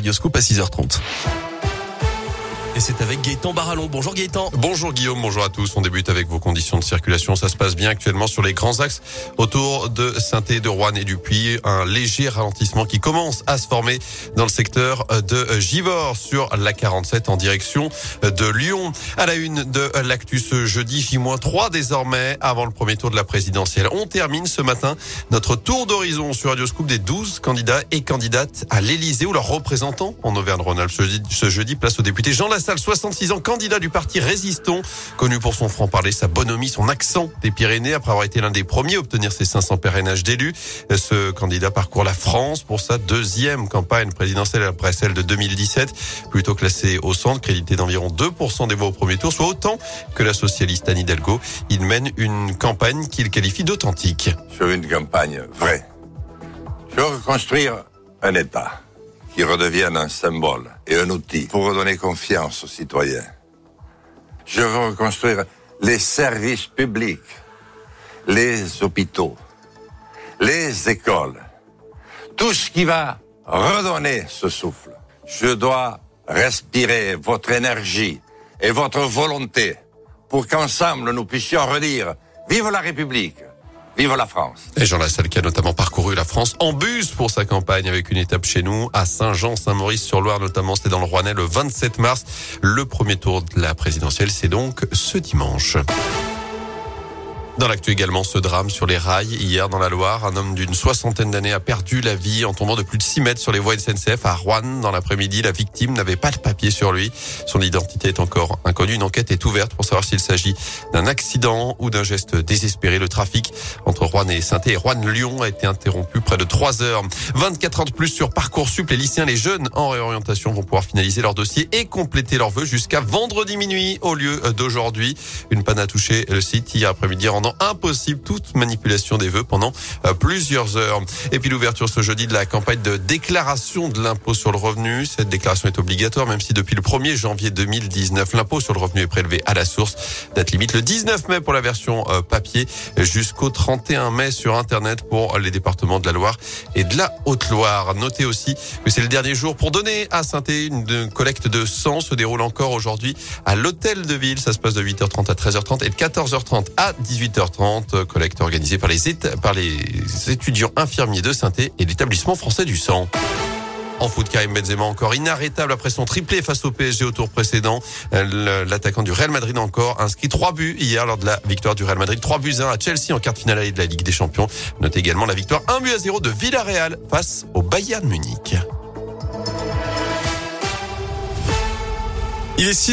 Radioscope à 6h30. C'est avec Gaëtan Barallon. Bonjour Gaëtan. Bonjour Guillaume, bonjour à tous. On débute avec vos conditions de circulation. Ça se passe bien actuellement sur les grands axes autour de saint de Rouen et du Puy. Un léger ralentissement qui commence à se former dans le secteur de Givors sur la 47 en direction de Lyon. À la une de l'actu ce jeudi, J-3 désormais avant le premier tour de la présidentielle. On termine ce matin notre tour d'horizon sur Radio Scoop des 12 candidats et candidates à l'Elysée ou leurs représentants en Auvergne-Rhône-Alpes. Ce jeudi, place au député Jean Lassalle, 66 ans, candidat du parti Résistant, connu pour son franc-parler, sa bonhomie, son accent des Pyrénées, après avoir été l'un des premiers à obtenir ses 500 parrainages d'élus. Ce candidat parcourt la France pour sa deuxième campagne présidentielle après celle de 2017, plutôt classé au centre, crédité d'environ 2% des voix au premier tour, soit autant que la socialiste Anne Hidalgo. Il mène une campagne qu'il qualifie d'authentique. Sur une campagne vraie. Je veux reconstruire un État qui redevienne un symbole et un outil pour redonner confiance aux citoyens. Je veux reconstruire les services publics, les hôpitaux, les écoles, tout ce qui va redonner ce souffle. Je dois respirer votre énergie et votre volonté pour qu'ensemble nous puissions redire Vive la République Vive la France. Et Jean Lassalle qui a notamment parcouru la France en bus pour sa campagne avec une étape chez nous à Saint-Jean-Saint-Maurice-sur-Loire notamment. C'était dans le Rouennais le 27 mars. Le premier tour de la présidentielle, c'est donc ce dimanche. Dans l'actu également, ce drame sur les rails. Hier, dans la Loire, un homme d'une soixantaine d'années a perdu la vie en tombant de plus de 6 mètres sur les voies SNCF à Rouen. Dans l'après-midi, la victime n'avait pas de papier sur lui. Son identité est encore inconnue. Une enquête est ouverte pour savoir s'il s'agit d'un accident ou d'un geste désespéré. Le trafic entre Rouen et saint et Rouen-Lyon a été interrompu près de 3 heures. 24 heures de plus sur Parcoursup. Les lycéens, les jeunes en réorientation vont pouvoir finaliser leur dossier et compléter leurs vœux jusqu'à vendredi minuit au lieu d'aujourd'hui. Une panne a touché le site hier après-midi impossible toute manipulation des vœux pendant euh, plusieurs heures. Et puis l'ouverture ce jeudi de la campagne de déclaration de l'impôt sur le revenu. Cette déclaration est obligatoire même si depuis le 1er janvier 2019, l'impôt sur le revenu est prélevé à la source. Date limite le 19 mai pour la version euh, papier jusqu'au 31 mai sur Internet pour les départements de la Loire et de la Haute-Loire. Notez aussi que c'est le dernier jour pour donner à saint une collecte de sang se déroule encore aujourd'hui à l'hôtel de ville. Ça se passe de 8h30 à 13h30 et de 14h30 à 18h. 30 collecte organisée par les, étudiants infirmiers de saint et l'établissement français du sang. En foot, Karim Benzema encore inarrêtable après son triplé face au PSG au tour précédent. L'attaquant du Real Madrid encore inscrit trois buts hier lors de la victoire du Real Madrid. Trois buts 1 à Chelsea en quart de finale de la Ligue des Champions. Notez également la victoire 1 but à 0 de Villarreal face au Bayern Munich. Il est